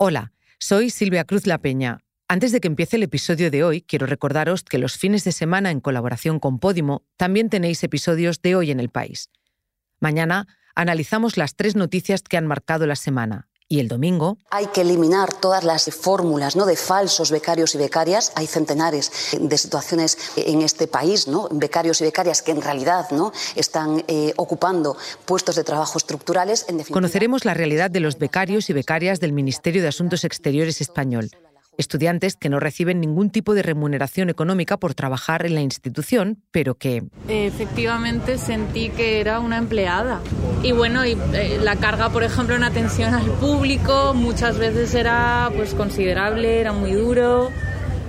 Hola, soy Silvia Cruz La Peña. Antes de que empiece el episodio de hoy, quiero recordaros que los fines de semana en colaboración con Podimo también tenéis episodios de Hoy en el País. Mañana analizamos las tres noticias que han marcado la semana y el domingo. Hay que eliminar todas las fórmulas ¿no? de falsos becarios y becarias. Hay centenares de situaciones en este país, ¿no? becarios y becarias que en realidad ¿no? están eh, ocupando puestos de trabajo estructurales. Conoceremos la realidad de los becarios y becarias del Ministerio de Asuntos Exteriores español estudiantes que no reciben ningún tipo de remuneración económica por trabajar en la institución, pero que... Efectivamente sentí que era una empleada. Y bueno, y, eh, la carga, por ejemplo, en atención al público muchas veces era pues considerable, era muy duro,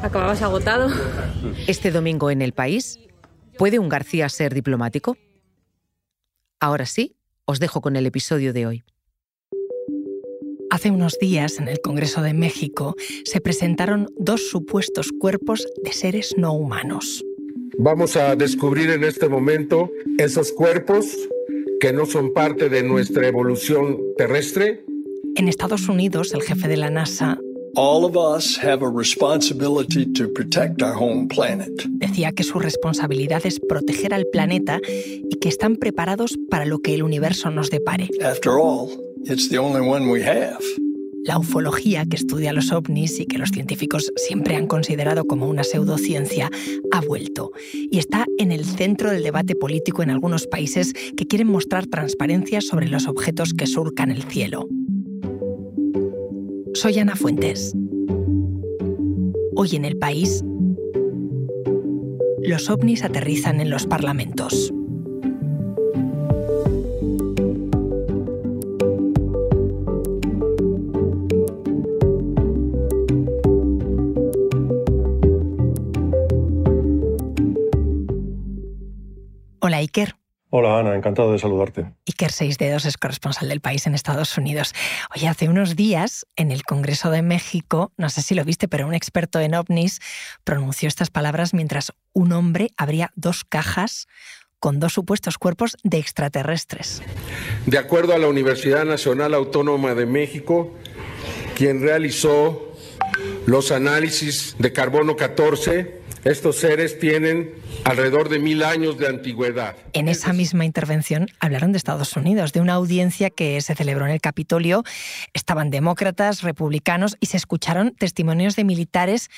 acababas agotado. Este domingo en El País, ¿puede un García ser diplomático? Ahora sí, os dejo con el episodio de hoy. Hace unos días, en el Congreso de México, se presentaron dos supuestos cuerpos de seres no humanos. Vamos a descubrir en este momento esos cuerpos que no son parte de nuestra evolución terrestre. En Estados Unidos, el jefe de la NASA Decía que su responsabilidad es proteger al planeta y que están preparados para lo que el universo nos depare. La ufología, que estudia los ovnis y que los científicos siempre han considerado como una pseudociencia, ha vuelto y está en el centro del debate político en algunos países que quieren mostrar transparencia sobre los objetos que surcan el cielo. Soy Ana Fuentes. Hoy en el país, los ovnis aterrizan en los parlamentos. Hola Iker. Hola Ana, encantado de saludarte. Iker Seis Dedos es corresponsal del país en Estados Unidos. Oye, hace unos días en el Congreso de México, no sé si lo viste, pero un experto en ovnis pronunció estas palabras mientras un hombre abría dos cajas con dos supuestos cuerpos de extraterrestres. De acuerdo a la Universidad Nacional Autónoma de México, quien realizó los análisis de carbono 14, estos seres tienen alrededor de mil años de antigüedad. En esa misma intervención hablaron de Estados Unidos, de una audiencia que se celebró en el Capitolio. Estaban demócratas, republicanos y se escucharon testimonios de militares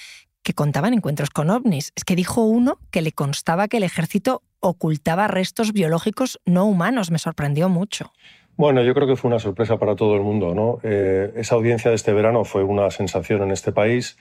que contaban encuentros con ovnis. Es que dijo uno que le constaba que el ejército ocultaba restos biológicos no humanos. Me sorprendió mucho. Bueno, yo creo que fue una sorpresa para todo el mundo. ¿no? Eh, esa audiencia de este verano fue una sensación en este país.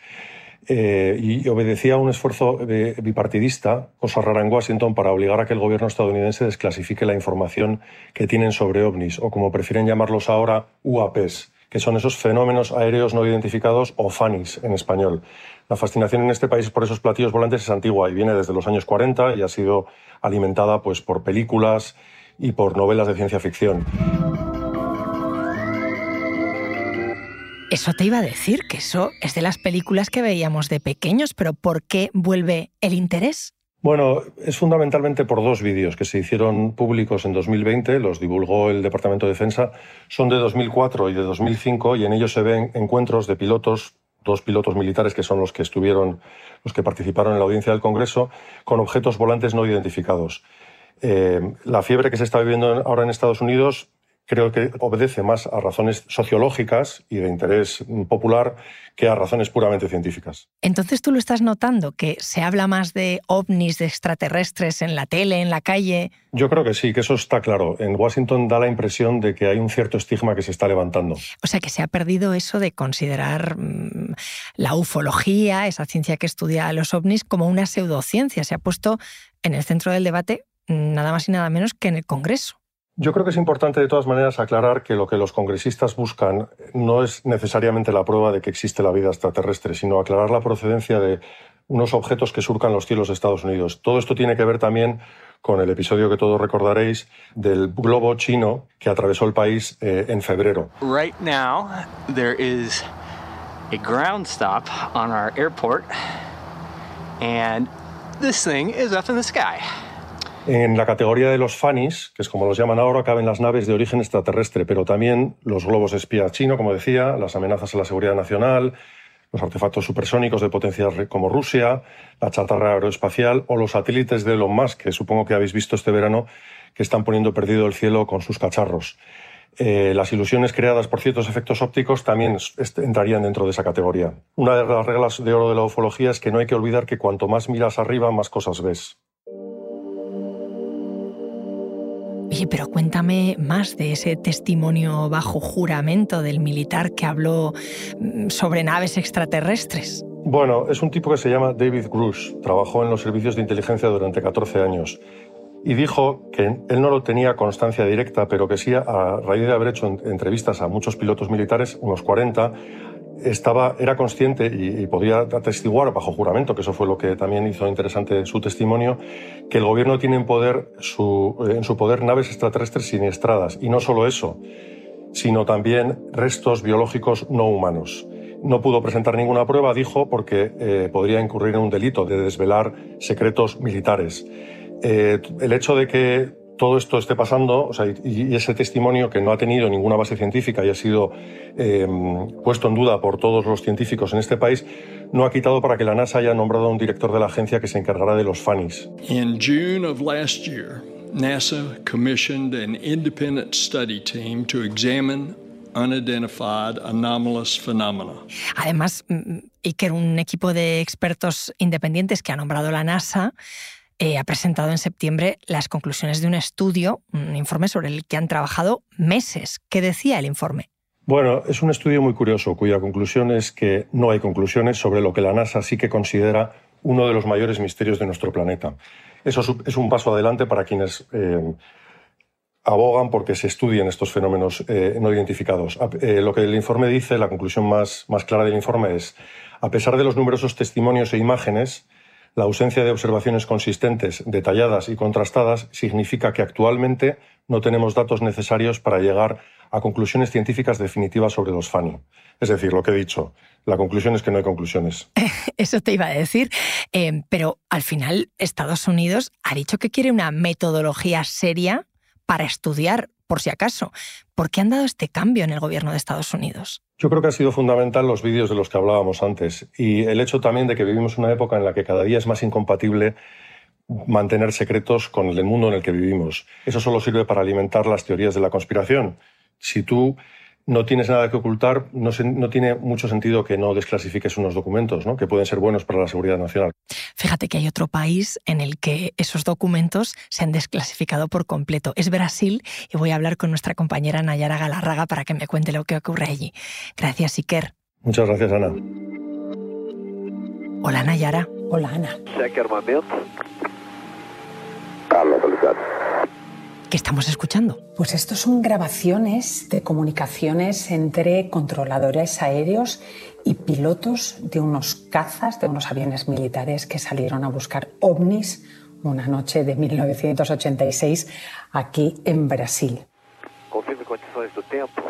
Eh, y obedecía a un esfuerzo bipartidista, cosa rara en Washington, para obligar a que el gobierno estadounidense desclasifique la información que tienen sobre ovnis, o como prefieren llamarlos ahora, UAPs, que son esos fenómenos aéreos no identificados o FANIs en español. La fascinación en este país por esos platillos volantes es antigua y viene desde los años 40 y ha sido alimentada pues, por películas y por novelas de ciencia ficción. Eso te iba a decir, que eso es de las películas que veíamos de pequeños, pero ¿por qué vuelve el interés? Bueno, es fundamentalmente por dos vídeos que se hicieron públicos en 2020, los divulgó el Departamento de Defensa, son de 2004 y de 2005 y en ellos se ven encuentros de pilotos, dos pilotos militares que son los que estuvieron, los que participaron en la audiencia del Congreso, con objetos volantes no identificados. Eh, la fiebre que se está viviendo ahora en Estados Unidos creo que obedece más a razones sociológicas y de interés popular que a razones puramente científicas. Entonces tú lo estás notando, que se habla más de ovnis, de extraterrestres en la tele, en la calle. Yo creo que sí, que eso está claro. En Washington da la impresión de que hay un cierto estigma que se está levantando. O sea, que se ha perdido eso de considerar mm, la ufología, esa ciencia que estudia a los ovnis, como una pseudociencia. Se ha puesto en el centro del debate mm, nada más y nada menos que en el Congreso. Yo creo que es importante de todas maneras aclarar que lo que los congresistas buscan no es necesariamente la prueba de que existe la vida extraterrestre, sino aclarar la procedencia de unos objetos que surcan los cielos de Estados Unidos. Todo esto tiene que ver también con el episodio que todos recordaréis del globo chino que atravesó el país eh, en febrero. Right now there is a ground stop on our airport and this thing is up in the sky. En la categoría de los FANIs, que es como los llaman ahora, caben las naves de origen extraterrestre, pero también los globos espía chino, como decía, las amenazas a la seguridad nacional, los artefactos supersónicos de potencias como Rusia, la chatarra aeroespacial o los satélites de Elon Musk, que supongo que habéis visto este verano, que están poniendo perdido el cielo con sus cacharros. Eh, las ilusiones creadas por ciertos efectos ópticos también entrarían dentro de esa categoría. Una de las reglas de oro de la ufología es que no hay que olvidar que cuanto más miras arriba, más cosas ves. Oye, pero cuéntame más de ese testimonio bajo juramento del militar que habló mm, sobre naves extraterrestres. Bueno, es un tipo que se llama David Grush. Trabajó en los servicios de inteligencia durante 14 años y dijo que él no lo tenía constancia directa, pero que sí, a raíz de haber hecho entrevistas a muchos pilotos militares, unos 40, estaba, era consciente y, podía atestiguar bajo juramento, que eso fue lo que también hizo interesante su testimonio, que el gobierno tiene su, en su poder naves extraterrestres siniestradas. Y no solo eso, sino también restos biológicos no humanos. No pudo presentar ninguna prueba, dijo, porque eh, podría incurrir en un delito de desvelar secretos militares. Eh, el hecho de que todo esto esté pasando o sea, y, ese testimonio que no ha tenido ninguna base científica y ha sido eh, puesto en duda por todos los científicos en este país, no ha quitado para que la NASA haya nombrado a un director de la agencia que se encargará de los FANIs. In June of last year, NASA commissioned an independent study team to examine unidentified anomalous phenomena. Además, Iker, un equipo de expertos independientes que ha nombrado la NASA eh, ha presentado en septiembre las conclusiones de un estudio, un informe sobre el que han trabajado meses. ¿Qué decía el informe? Bueno, es un estudio muy curioso cuya conclusión es que no hay conclusiones sobre lo que la NASA sí que considera uno de los mayores misterios de nuestro planeta. Eso es un paso adelante para quienes eh, abogan porque se estudien estos fenómenos eh, no identificados. lo que el informe dice, la conclusión más, más clara del informe es, a pesar de los numerosos testimonios e imágenes, la ausencia de observaciones consistentes, detalladas y contrastadas significa que actualmente no tenemos datos necesarios para llegar a conclusiones científicas definitivas sobre los FANI. Es decir, lo que he dicho, la conclusión es que no hay conclusiones. Eso te iba a decir, eh, pero al final Estados Unidos ha dicho que quiere una metodología seria para estudiar, por si acaso. ¿Por qué han dado este cambio en el gobierno de Estados Unidos? Yo creo que ha sido fundamental los vídeos de los que hablábamos antes y el hecho también de que vivimos una época en la que cada día es más incompatible mantener secretos con el mundo en el que vivimos. Eso solo sirve para alimentar las teorías de la conspiración. Si tú no tienes nada que ocultar, no, no, tiene mucho sentido que no desclasifiques unos documentos, ¿no? que pueden ser buenos para la seguridad nacional. Fíjate que hay otro país en el que esos documentos se han desclasificado por completo. Es Brasil y voy a hablar con nuestra compañera Nayara Galarraga para que me cuente lo que ocurre allí. Gracias, Iker. Muchas gracias, Ana. Hola, Nayara. Hola, Ana. ¿Qué estamos escuchando? Pues estos son grabaciones de comunicaciones entre controladores aéreos y pilotos de unos cazas, de unos aviones militares que salieron a buscar ovnis una noche de 1986 aquí en Brasil. Confirme condições do tempo.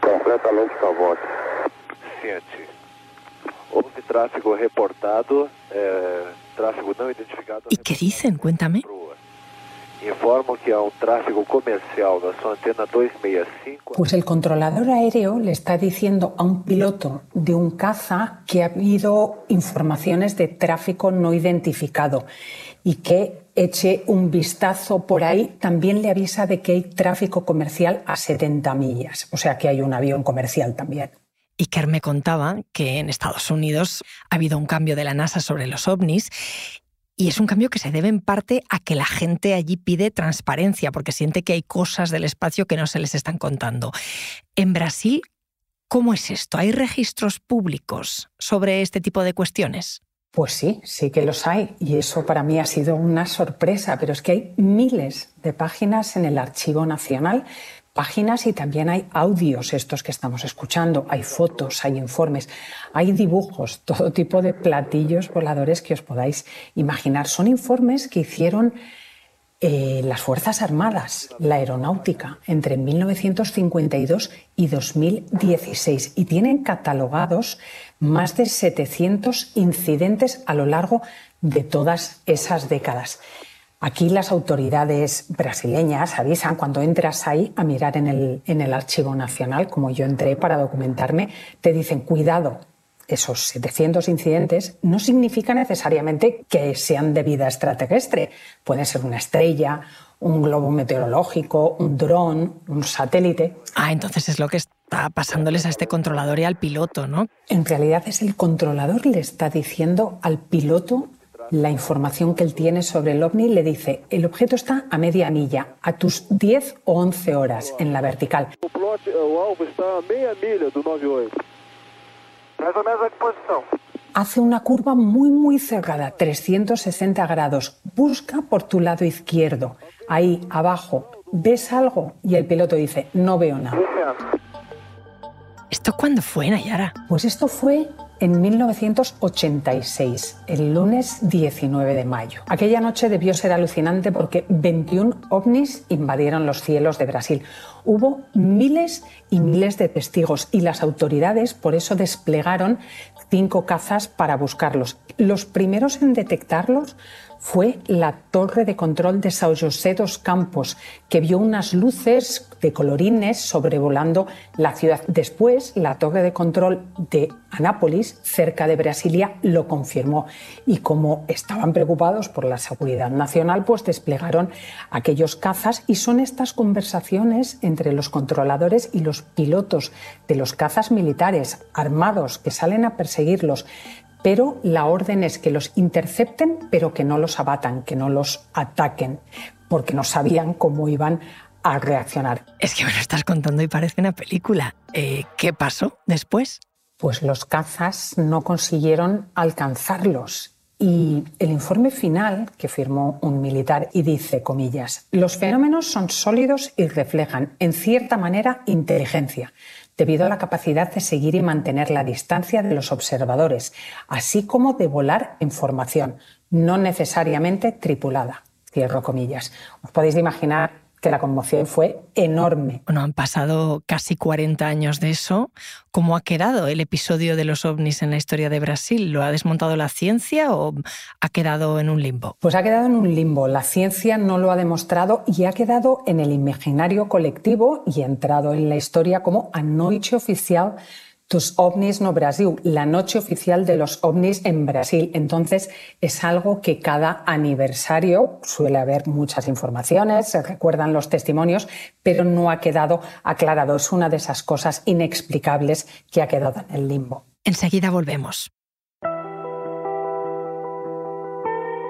Completamente. Ciente. Houve tráfego reportado, eh, tráfego não identificado. ¿Y qué dicen? Cuéntame. Informo que hay un tráfego comercial na sua antena 265. Pues el controlador aéreo le está diciendo a un piloto de un caza que ha habido informaciones de tráfico no identificado y que eche un vistazo por ahí. También le avisa de que hay tráfico comercial a 70 millas, o sea que hay un avión comercial también. Iker me contaba que en Estados Unidos ha habido un cambio de la NASA sobre los ovnis y es un cambio que se debe en parte a que la gente allí pide transparencia, porque siente que hay cosas del espacio que no se les están contando. En Brasil, ¿cómo es esto? ¿Hay registros públicos sobre este tipo de cuestiones? Pues sí, sí que los hay y eso para mí ha sido una sorpresa, pero es que hay miles de páginas en el Archivo Nacional páginas y también hay audios, estos que estamos escuchando, hay fotos, hay informes, hay dibujos, todo tipo de platillos voladores que os podáis imaginar. Son informes que hicieron eh, las Fuerzas Armadas, la aeronáutica, entre 1952 y 2016 y tienen catalogados más de 700 incidentes a lo largo de todas esas décadas. Aquí las autoridades brasileñas avisan cuando entras ahí a mirar en el, en el Archivo Nacional, como yo entré para documentarme, te dicen cuidado, esos 700 incidentes no significa necesariamente que sean de vida extraterrestre. Puede ser una estrella, un globo meteorológico, un dron, un satélite. Ah, entonces es lo que está pasándoles a este controlador y al piloto, ¿no? En realidad es el controlador le está diciendo al piloto la información que él tiene sobre el ovni le dice, el objeto está a media milla, a tus 10 o 11 horas en la vertical. Hace una curva muy muy cerrada, 360 grados. Busca por tu lado izquierdo. Ahí abajo, ¿ves algo? Y el piloto dice, no veo nada. ¿Esto cuándo fue, Nayara? Pues esto fue en 1986, el lunes 19 de mayo. Aquella noche debió ser alucinante porque 21 ovnis invadieron los cielos de Brasil. Hubo miles y miles de testigos y las autoridades por eso desplegaron cinco cazas para buscarlos. Los primeros en detectarlos fue la torre de control de São José dos Campos, que vio unas luces de colorines sobrevolando la ciudad. Después, la torre de control de Anápolis, cerca de Brasilia, lo confirmó. Y como estaban preocupados por la seguridad nacional, pues desplegaron aquellos cazas y son estas conversaciones entre los controladores y los pilotos de los cazas militares armados que salen a perseguirlos pero la orden es que los intercepten, pero que no los abatan, que no los ataquen, porque no sabían cómo iban a reaccionar. Es que me lo estás contando y parece una película. Eh, ¿Qué pasó después? Pues los cazas no consiguieron alcanzarlos. Y el informe final que firmó un militar y dice, comillas, los fenómenos son sólidos y reflejan, en cierta manera, inteligencia debido a la capacidad de seguir y mantener la distancia de los observadores, así como de volar en formación, no necesariamente tripulada. Cierro comillas. Os podéis imaginar que la conmoción fue enorme. Bueno, han pasado casi 40 años de eso. ¿Cómo ha quedado el episodio de los ovnis en la historia de Brasil? ¿Lo ha desmontado la ciencia o ha quedado en un limbo? Pues ha quedado en un limbo. La ciencia no lo ha demostrado y ha quedado en el imaginario colectivo y ha entrado en la historia como anoche oficial tus ovnis no Brasil, la noche oficial de los ovnis en Brasil. Entonces es algo que cada aniversario suele haber muchas informaciones, se recuerdan los testimonios, pero no ha quedado aclarado. Es una de esas cosas inexplicables que ha quedado en el limbo. Enseguida volvemos.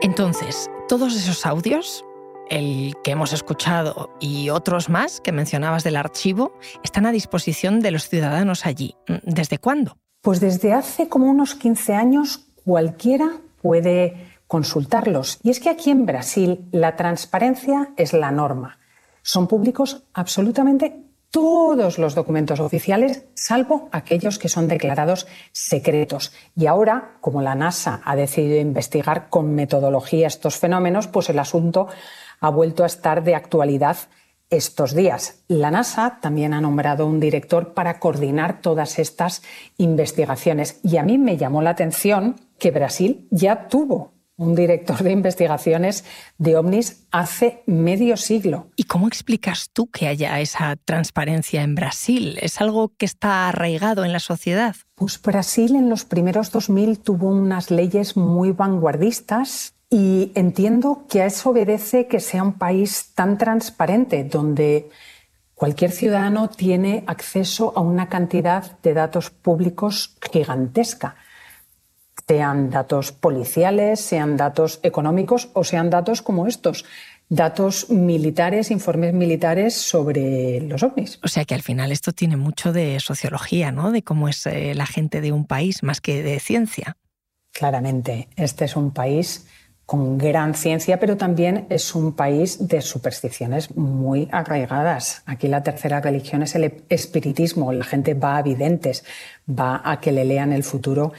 Entonces, todos esos audios el que hemos escuchado y otros más que mencionabas del archivo, están a disposición de los ciudadanos allí. ¿Desde cuándo? Pues desde hace como unos 15 años cualquiera puede consultarlos. Y es que aquí en Brasil la transparencia es la norma. Son públicos absolutamente todos los documentos oficiales, salvo aquellos que son declarados secretos. Y ahora, como la NASA ha decidido investigar con metodología estos fenómenos, pues el asunto ha vuelto a estar de actualidad estos días. La NASA también ha nombrado un director para coordinar todas estas investigaciones. Y a mí me llamó la atención que Brasil ya tuvo un director de investigaciones de ovnis hace medio siglo. ¿Y cómo explicas tú que haya esa transparencia en Brasil? ¿Es algo que está arraigado en la sociedad? Pues Brasil en los primeros 2000 tuvo unas leyes muy vanguardistas y entiendo que a eso obedece que sea un país tan transparente, donde cualquier ciudadano tiene acceso a una cantidad de datos públicos gigantesca, sean datos policiales, sean datos económicos o sean datos como estos, datos militares, informes militares sobre los ovnis. O sea que al final esto tiene mucho de sociología, ¿no? De cómo es eh, la gente de un país más que de ciencia. Claramente, este es un país con gran ciencia, pero también es un país de supersticiones muy arraigadas. Aquí la tercera religión es el espiritismo. La gente va a videntes, va a que le lean el futuro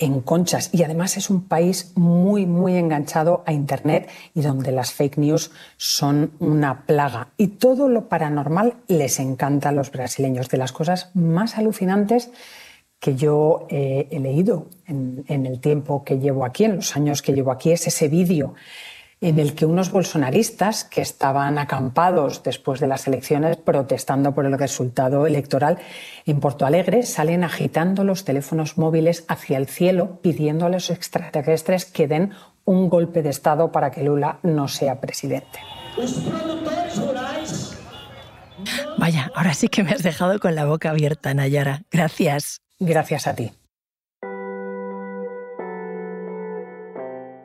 en conchas. Y además es un país muy, muy enganchado a Internet y donde las fake news son una plaga. Y todo lo paranormal les encanta a los brasileños. De las cosas más alucinantes que yo eh, he leído en, el tiempo que llevo aquí, en los años que llevo aquí, es ese vídeo en el que unos bolsonaristas que estaban acampados después de las elecciones protestando por el resultado electoral en Porto Alegre salen agitando los teléfonos móviles hacia el cielo pidiendo a los extraterrestres que den un golpe de Estado para que Lula no sea presidente. Vaya, ahora sí que me has dejado con la boca abierta, Nayara. Gracias. Gracias a ti.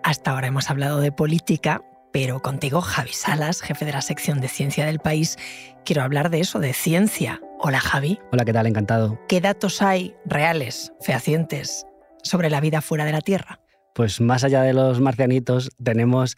Hasta ahora hemos hablado de política, pero contigo, Javi Salas, jefe de la sección de ciencia del país, quiero hablar de eso, de ciencia. Hola, Javi. Hola, ¿qué tal? Encantado. ¿Qué datos hay reales, fehacientes, sobre la vida fuera de la Tierra? Pues más allá de los marcianitos, tenemos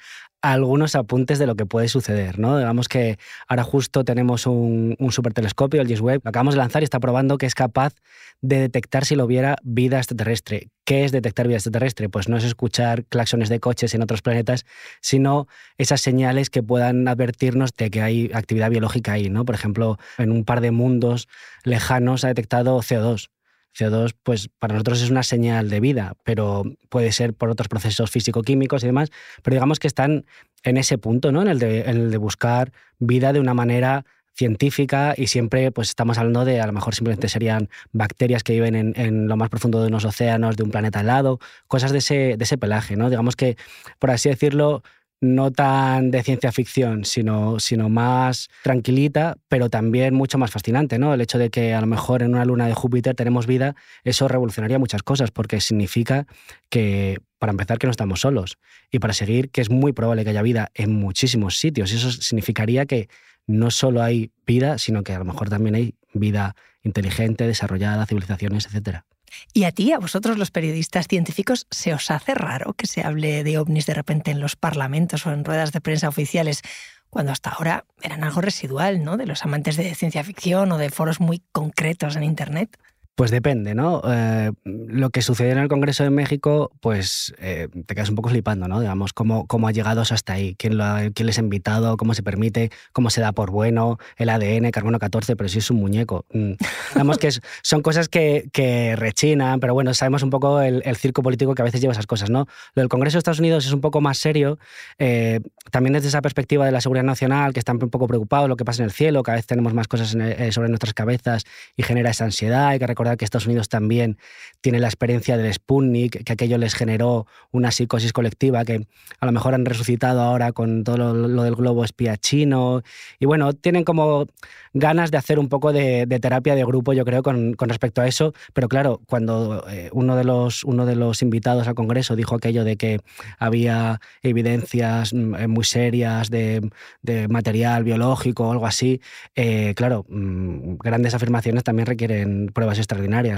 algunos apuntes de lo que puede suceder. ¿no? Digamos que ahora justo tenemos un, un supertelescopio, el James Webb, lo acabamos de lanzar y está probando que es capaz de detectar si lo hubiera vida extraterrestre. ¿Qué es detectar vida extraterrestre? Pues no es escuchar claxones de coches en otros planetas, sino esas señales que puedan advertirnos de que hay actividad biológica ahí. ¿no? Por ejemplo, en un par de mundos lejanos ha detectado CO2 CO2, pues para nosotros es una señal de vida, pero puede ser por otros procesos físico-químicos y demás, pero digamos que están en ese punto, ¿no? En el de, buscar vida de una manera científica y siempre pues estamos hablando de a lo mejor simplemente serían bacterias que viven en, lo más profundo de unos océanos, de un planeta helado, cosas de ese, de ese pelaje, ¿no? Digamos que, por así decirlo, no tan de ciencia ficción, sino, sino más tranquilita, pero también mucho más fascinante, ¿no? El hecho de que a lo mejor en una luna de Júpiter tenemos vida, eso revolucionaría muchas cosas, porque significa que, para empezar, que no estamos solos, y para seguir, que es muy probable que haya vida en muchísimos sitios. Y eso significaría que no solo hay vida, sino que a lo mejor también hay vida inteligente, desarrollada, civilizaciones, etcétera. ¿Y a ti, a vosotros los periodistas científicos, se os hace raro que se hable de ovnis de repente en los parlamentos o en ruedas de prensa oficiales, cuando hasta ahora eran algo residual, ¿no? De los amantes de ciencia ficción o de foros muy concretos en Internet? Pues depende, ¿no? Eh, lo que sucedió en el Congreso de México, pues eh, te quedas un poco flipando, ¿no? Digamos, cómo, cómo ha llegado hasta ahí, ¿Quién, lo ha, quién les ha invitado, cómo se permite, cómo se da por bueno, el ADN, carbono 14, pero sí es un muñeco. Mm. Digamos que es, son cosas que, que, rechinan, pero bueno, sabemos un poco el, el, circo político que a veces lleva esas cosas, ¿no? Lo del Congreso de Estados Unidos es un poco más serio, eh, también desde esa perspectiva de la seguridad nacional, que están un poco preocupados lo que pasa en el cielo, cada vez tenemos más cosas el, sobre nuestras cabezas y genera esa ansiedad, hay que recordar que Estados Unidos también tiene la experiencia del Sputnik, que aquello les generó una psicosis colectiva que a lo mejor han resucitado ahora con todo lo, lo del globo espía chino. Y bueno, tienen como ganas de hacer un poco de, de terapia de grupo, yo creo, con, con, respecto a eso. Pero claro, cuando eh, uno, de los, uno de los invitados al Congreso dijo aquello de que había evidencias mm, muy serias de, de material biológico o algo así, eh, claro, mmm, grandes afirmaciones también requieren pruebas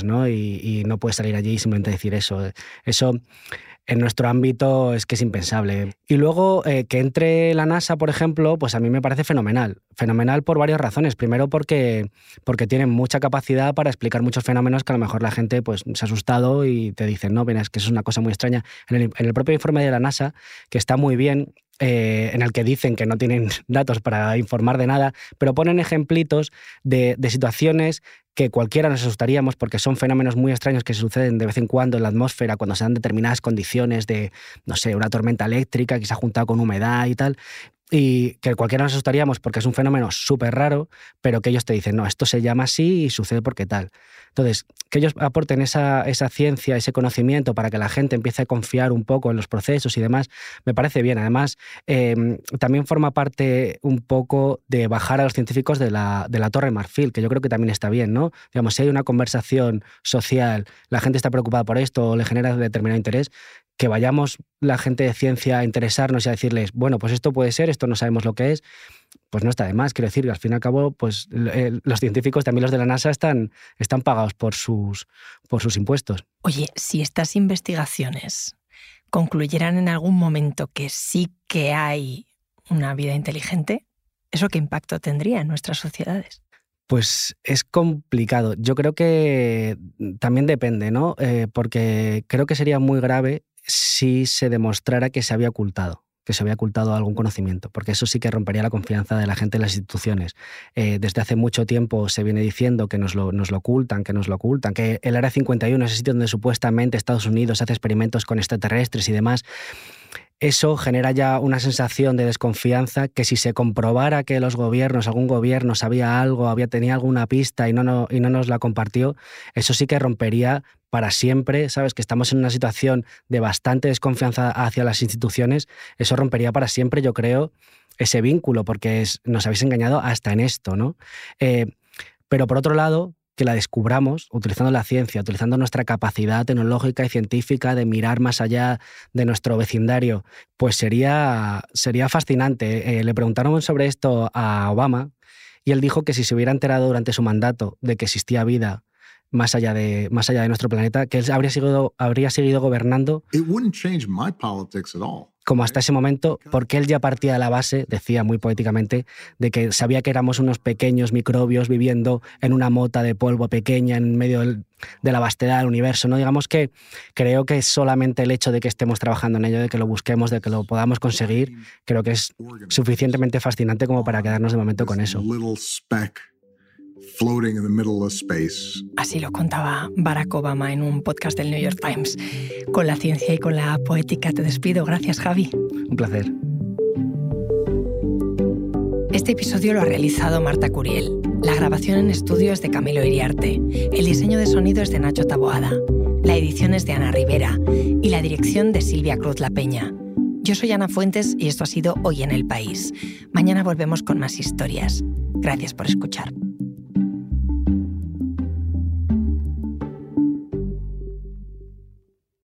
¿no? Y, no puedes salir allí y simplemente decir eso. Eso en nuestro ámbito es que es impensable. Y luego eh, que entre la NASA, por ejemplo, pues a mí me parece fenomenal. Fenomenal por varias razones. Primero porque, porque tienen mucha capacidad para explicar muchos fenómenos que a lo mejor la gente pues, se ha asustado y te dicen, no, es que eso es una cosa muy extraña. En el propio informe de la NASA, que está muy bien, eh, en el que dicen que no tienen datos para informar de nada, pero ponen ejemplitos de, de, situaciones que cualquiera nos asustaríamos porque son fenómenos muy extraños que suceden de vez en cuando en la atmósfera cuando se dan determinadas condiciones de, no sé, una tormenta eléctrica que se ha juntado con humedad y tal y que cualquiera nos asustaríamos porque es un fenómeno súper raro, pero que ellos te dicen, no, esto se llama así y sucede porque tal. Entonces, que ellos aporten esa, esa ciencia, ese conocimiento para que la gente empiece a confiar un poco en los procesos y demás, me parece bien. Además, eh, también forma parte un poco de bajar a los científicos de la, de la Torre Marfil, que yo creo que también está bien, ¿no? Digamos, si hay una conversación social, la gente está preocupada por esto o le genera determinado interés, que vayamos la gente de ciencia a interesarnos y a decirles, bueno, pues esto puede ser, esto no sabemos lo que es, pues no está de más. Quiero decir que al fin y al cabo, pues eh, los científicos, también los de la NASA, están, están pagados por sus, por sus impuestos. Oye, si estas investigaciones concluyeran en algún momento que sí que hay una vida inteligente, ¿eso qué impacto tendría en nuestras sociedades? Pues es complicado. Yo creo que también depende, ¿no? Eh, porque creo que sería muy grave si se demostrara que se había ocultado que se había ocultado algún conocimiento, porque eso sí que rompería la confianza de la gente en las instituciones. Eh, desde hace mucho tiempo se viene diciendo que nos lo, nos lo ocultan, que nos lo ocultan, que el Área 51 es el sitio donde supuestamente Estados Unidos hace experimentos con extraterrestres y demás. Eso genera ya una sensación de desconfianza que si se comprobara que los gobiernos, algún gobierno sabía algo, había tenía alguna pista y no, no, y no nos la compartió, eso sí que rompería para siempre, ¿sabes? Que estamos en una situación de bastante desconfianza hacia las instituciones, eso rompería para siempre, yo creo, ese vínculo, porque nos habéis engañado hasta en esto, ¿no? Eh, pero por otro lado, que la descubramos utilizando la ciencia, utilizando nuestra capacidad tecnológica y científica de mirar más allá de nuestro vecindario, pues sería, sería fascinante. Eh, le preguntaron sobre esto a Obama y él dijo que si se hubiera enterado durante su mandato de que existía vida más allá de, más allá de nuestro planeta, que él habría seguido, habría seguido gobernando como hasta ese momento, porque él ya partía de la base, decía muy poéticamente, de que sabía que éramos unos pequeños microbios viviendo en una mota de polvo pequeña en medio de la vastedad del universo. ¿no? Digamos que creo que solamente el hecho de que estemos trabajando en ello, de que lo busquemos, de que lo podamos conseguir, creo que es suficientemente fascinante como para quedarnos de momento con eso. Así lo contaba Barack Obama en un podcast del New York Times. Con la ciencia y con la poética te despido. Gracias, Javi. Un placer. Este episodio lo ha realizado Marta Curiel. La grabación en estudio es de Camilo Iriarte. El diseño de sonido es de Nacho Taboada. La edición es de Ana Rivera. Y la dirección de Silvia Cruz La Peña. Yo soy Ana Fuentes y esto ha sido Hoy en el País. Mañana volvemos con más historias. Gracias por escuchar.